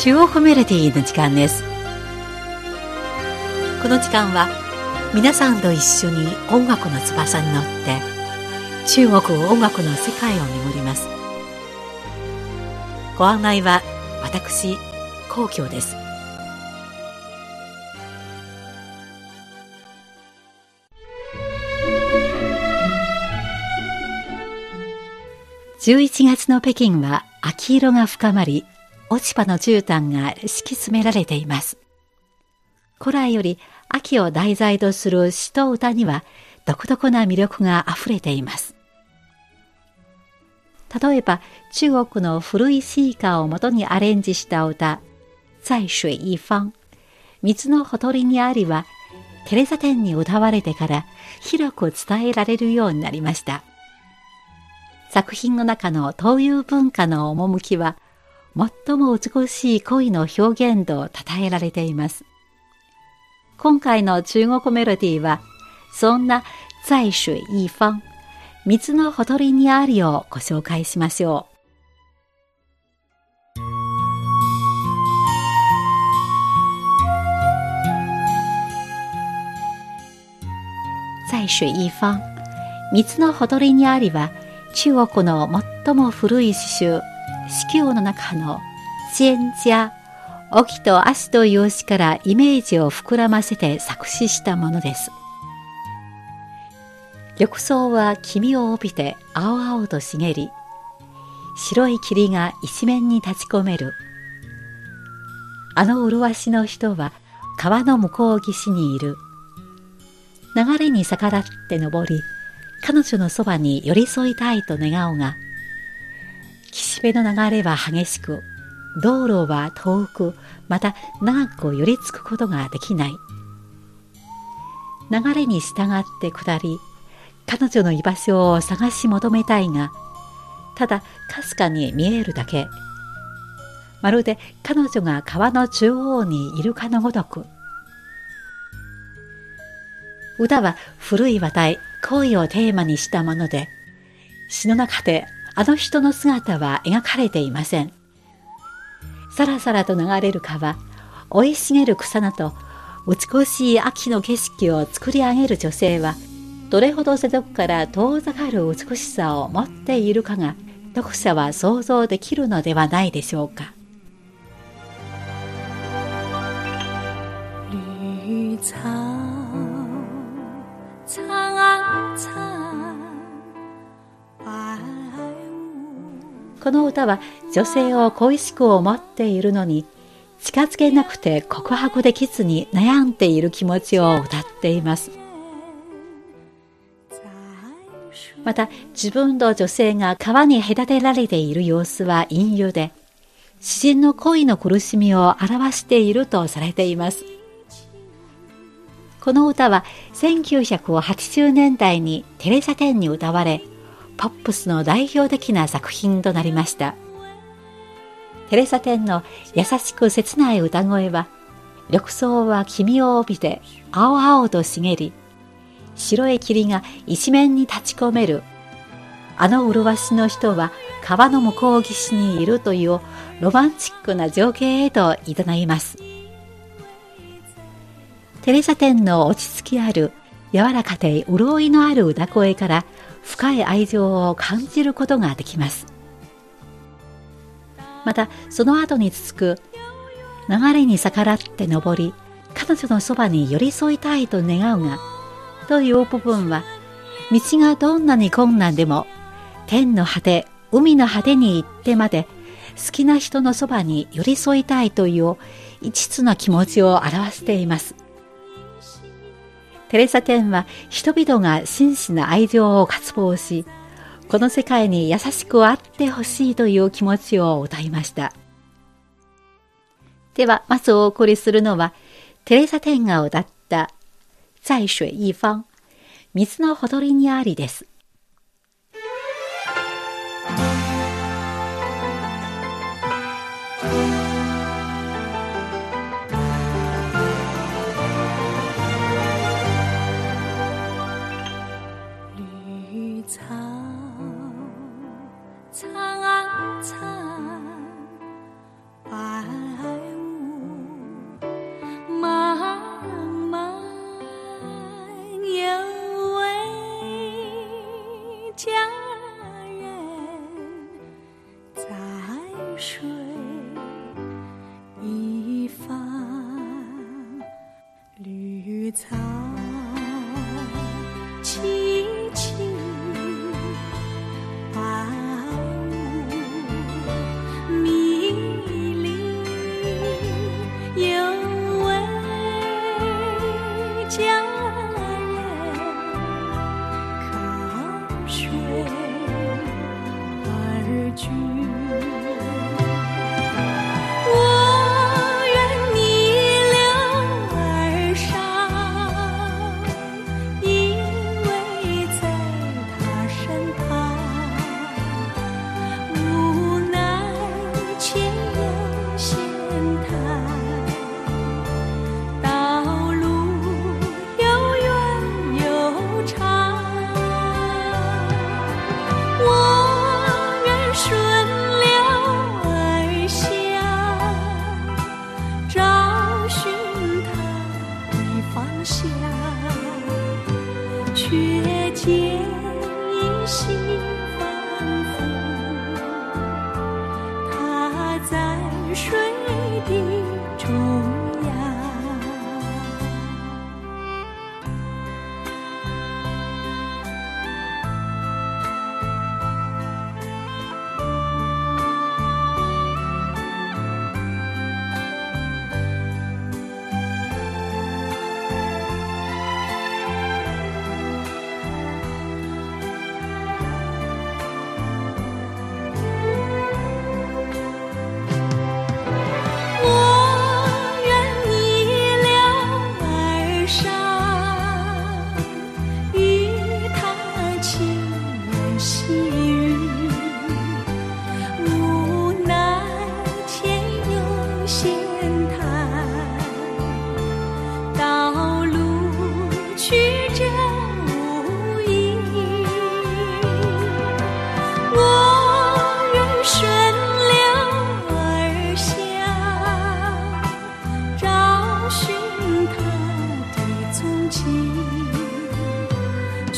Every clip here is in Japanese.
中央コミュニティの時間です。この時間は皆さんと一緒に音楽の翼に乗って中国音楽の世界を巡ります。ご案内は私皇居です。11月の北京は秋色が深まり、落ち葉の絨毯が敷き詰められています。古来より秋を題材とする詩と歌には独特な魅力が溢れています。例えば中国の古い詩歌をもとにアレンジした歌、在水一方、水のほとりにありは、テレサ店に歌われてから広く伝えられるようになりました。作品の中の東洋文化の趣は、最も美しい恋の表現と称えられています。今回の中国メロディーは、そんな在水一方、水のほとりにありをご紹介しましょう。在水一方、水のほとりにありは、中国の最も古い詩集、四教の中の千家、沖と足という詩からイメージを膨らませて作詞したものです。緑草は黄身を帯びて青々と茂り、白い霧が一面に立ち込める。あの麗しの人は川の向こう岸にいる。流れに逆らって登り、彼女のそばに寄り添いたいと願うが、岸辺の流れは激しく、道路は遠く、また長く寄りつくことができない。流れに従って下り、彼女の居場所を探し求めたいが、ただかすかに見えるだけ。まるで彼女が川の中央にいるかのごとく。歌は古い話題、恋をテーマにしたもので、詩の中であの人の姿は描かれていません。さらさらと流れる川、生い茂る草など、美しい秋の景色を作り上げる女性は、どれほど世俗から遠ざかる美しさを持っているかが、読者は想像できるのではないでしょうか。この歌は女性を恋しく思っているのに近づけなくて告白できずに悩んでいる気持ちを歌っています。また自分と女性が川に隔てられている様子は隠喩で詩人の恋の苦しみを表しているとされています。この歌は1980年代にテレサ店に歌われ、ポップスの代表的な作品となりました。テレサ店の優しく切ない歌声は、緑草は黄身を帯びて青々と茂り、白い霧が一面に立ち込める。あの麗しの人は川の向こう岸にいるというロマンチックな情景へといいます。テレサ店の落ち着きある柔らかで潤いのある歌声から深い愛情を感じることができますまたその後に続く流れに逆らって登り彼女のそばに寄り添いたいと願うがという部分は道がどんなに困難でも天の果て海の果てに行ってまで好きな人のそばに寄り添いたいという一途な気持ちを表しています。テレサテンは人々が真摯な愛情を渇望し、この世界に優しくあってほしいという気持ちを歌いました。では、まずお送りするのは、テレサテンが歌った、在水一方、水のほとりにありです。苍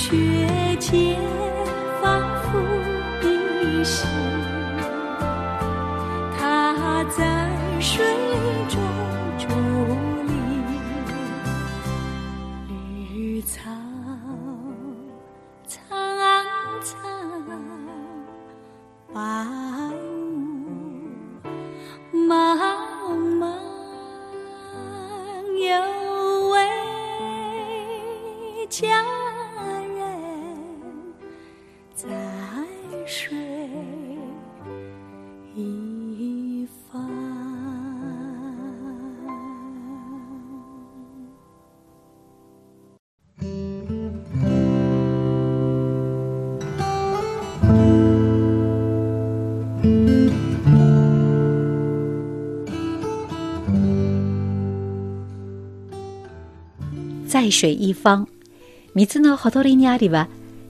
雪洁仿佛冰心，它在水中。在水一方水のほとりにありは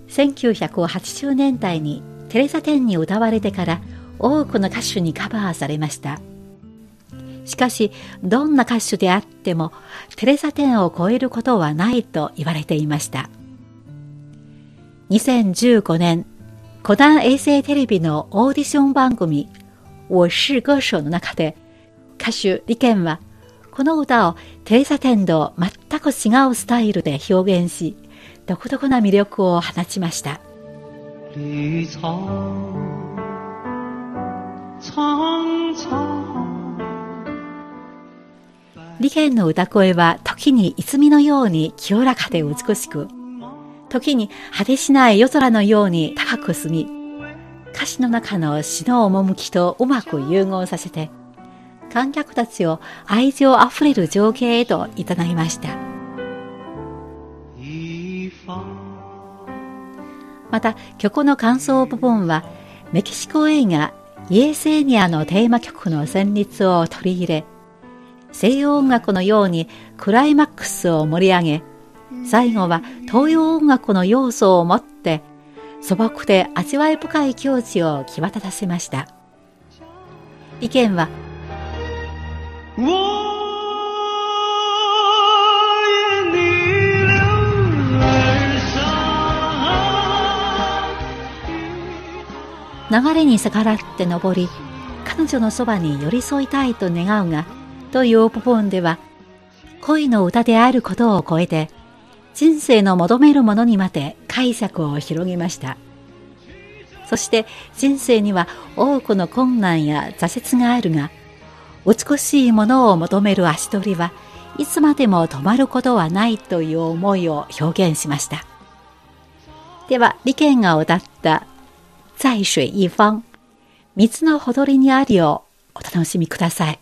1980年代にテレサ・テンに歌われてから多くの歌手にカバーされましたしかしどんな歌手であってもテレサ・テンを超えることはないと言われていました2015年古代衛星テレビのオーディション番組「我是歌手」の中で歌手リケンはこの歌をテレサ天と全く違うスタイルで表現し、独特な魅力を放ちました。リケンの歌声は時に泉のように清らかで美しく、時に果てしない夜空のように高く澄み、歌詞の中の詩の趣とうまく融合させて、観客たちを愛情あふれる情景へといただきました。また曲の感想部分はメキシコ映画イエセーニアのテーマ曲の旋律を取り入れ西洋音楽のようにクライマックスを盛り上げ最後は東洋音楽の要素を持って素朴で味わい深い境地を際立たせました。意見は流れに逆らって登り彼女のそばに寄り添いたいと願うが、という部分では、恋の歌であることを超えて、人生の求めるものにまで解釈を広げました。そして人生には多くの困難や挫折があるが、美しいものを求める足取りはいつまでも止まることはないという思いを表現しました。では、利権が歌った在水一方、水のほとりにありをお楽しみください。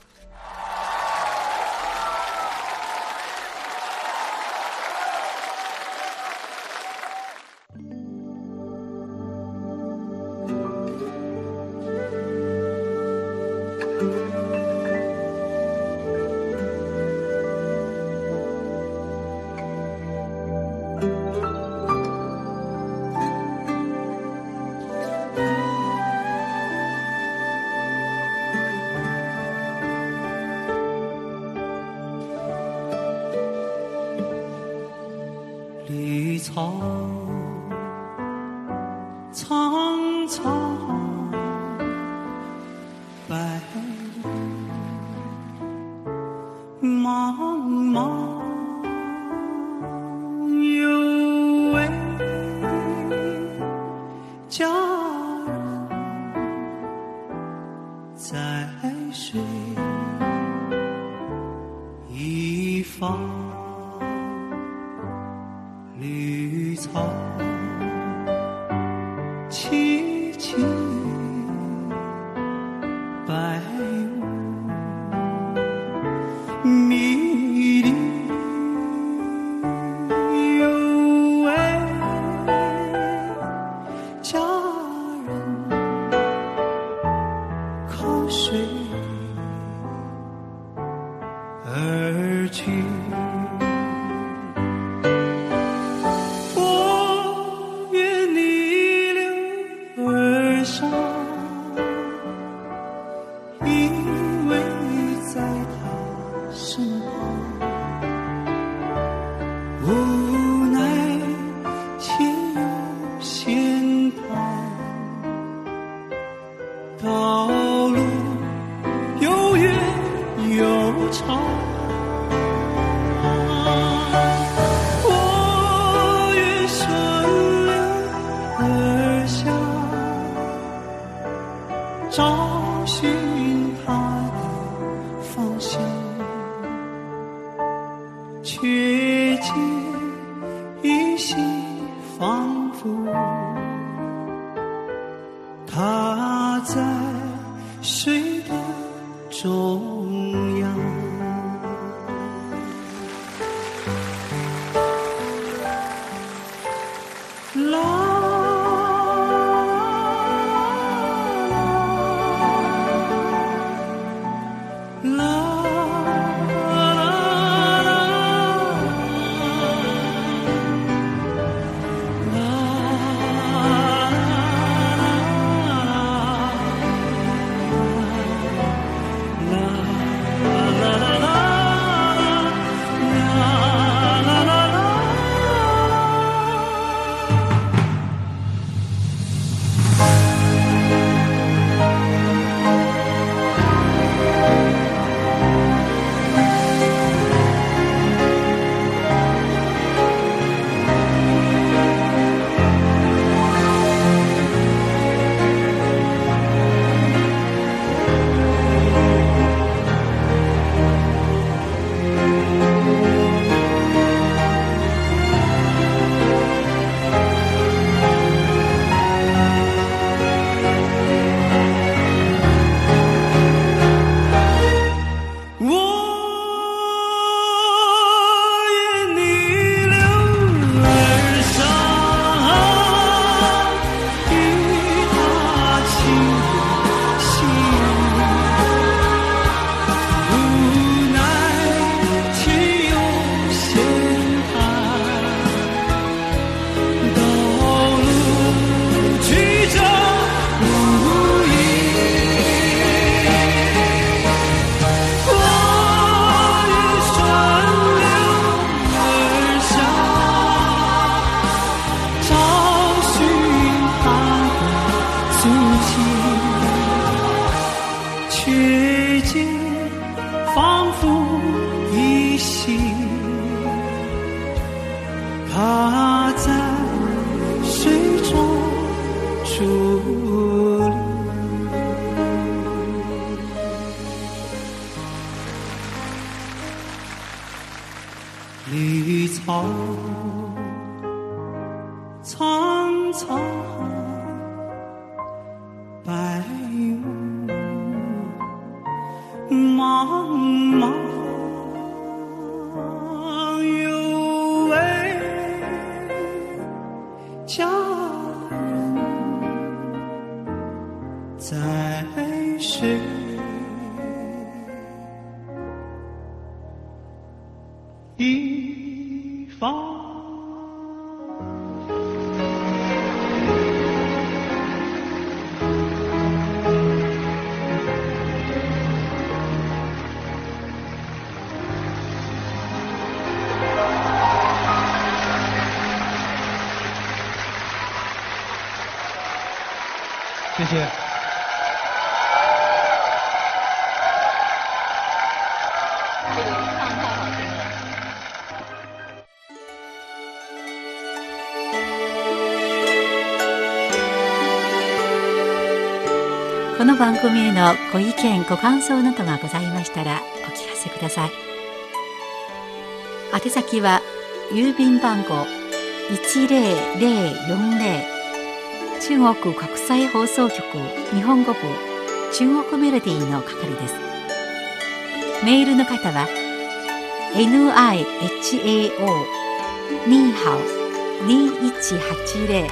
白茫茫。me. Ooh. 仿佛他在睡的中。Ah. 佳人在谁一方。谢谢。这个唱太好听了。この番組へのご意見ご感想などがございましたらお聞かせください宛先は郵便番号10040中国国際放送局日本語部中国メロディーの係ですメールの方は nihao ニーハオ2180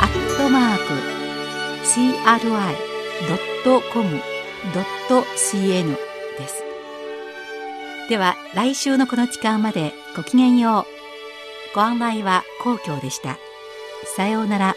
アットマーク CRI .com.cn です。では来週のこの時間までごきげんよう。ご案内は皇居でした。さようなら。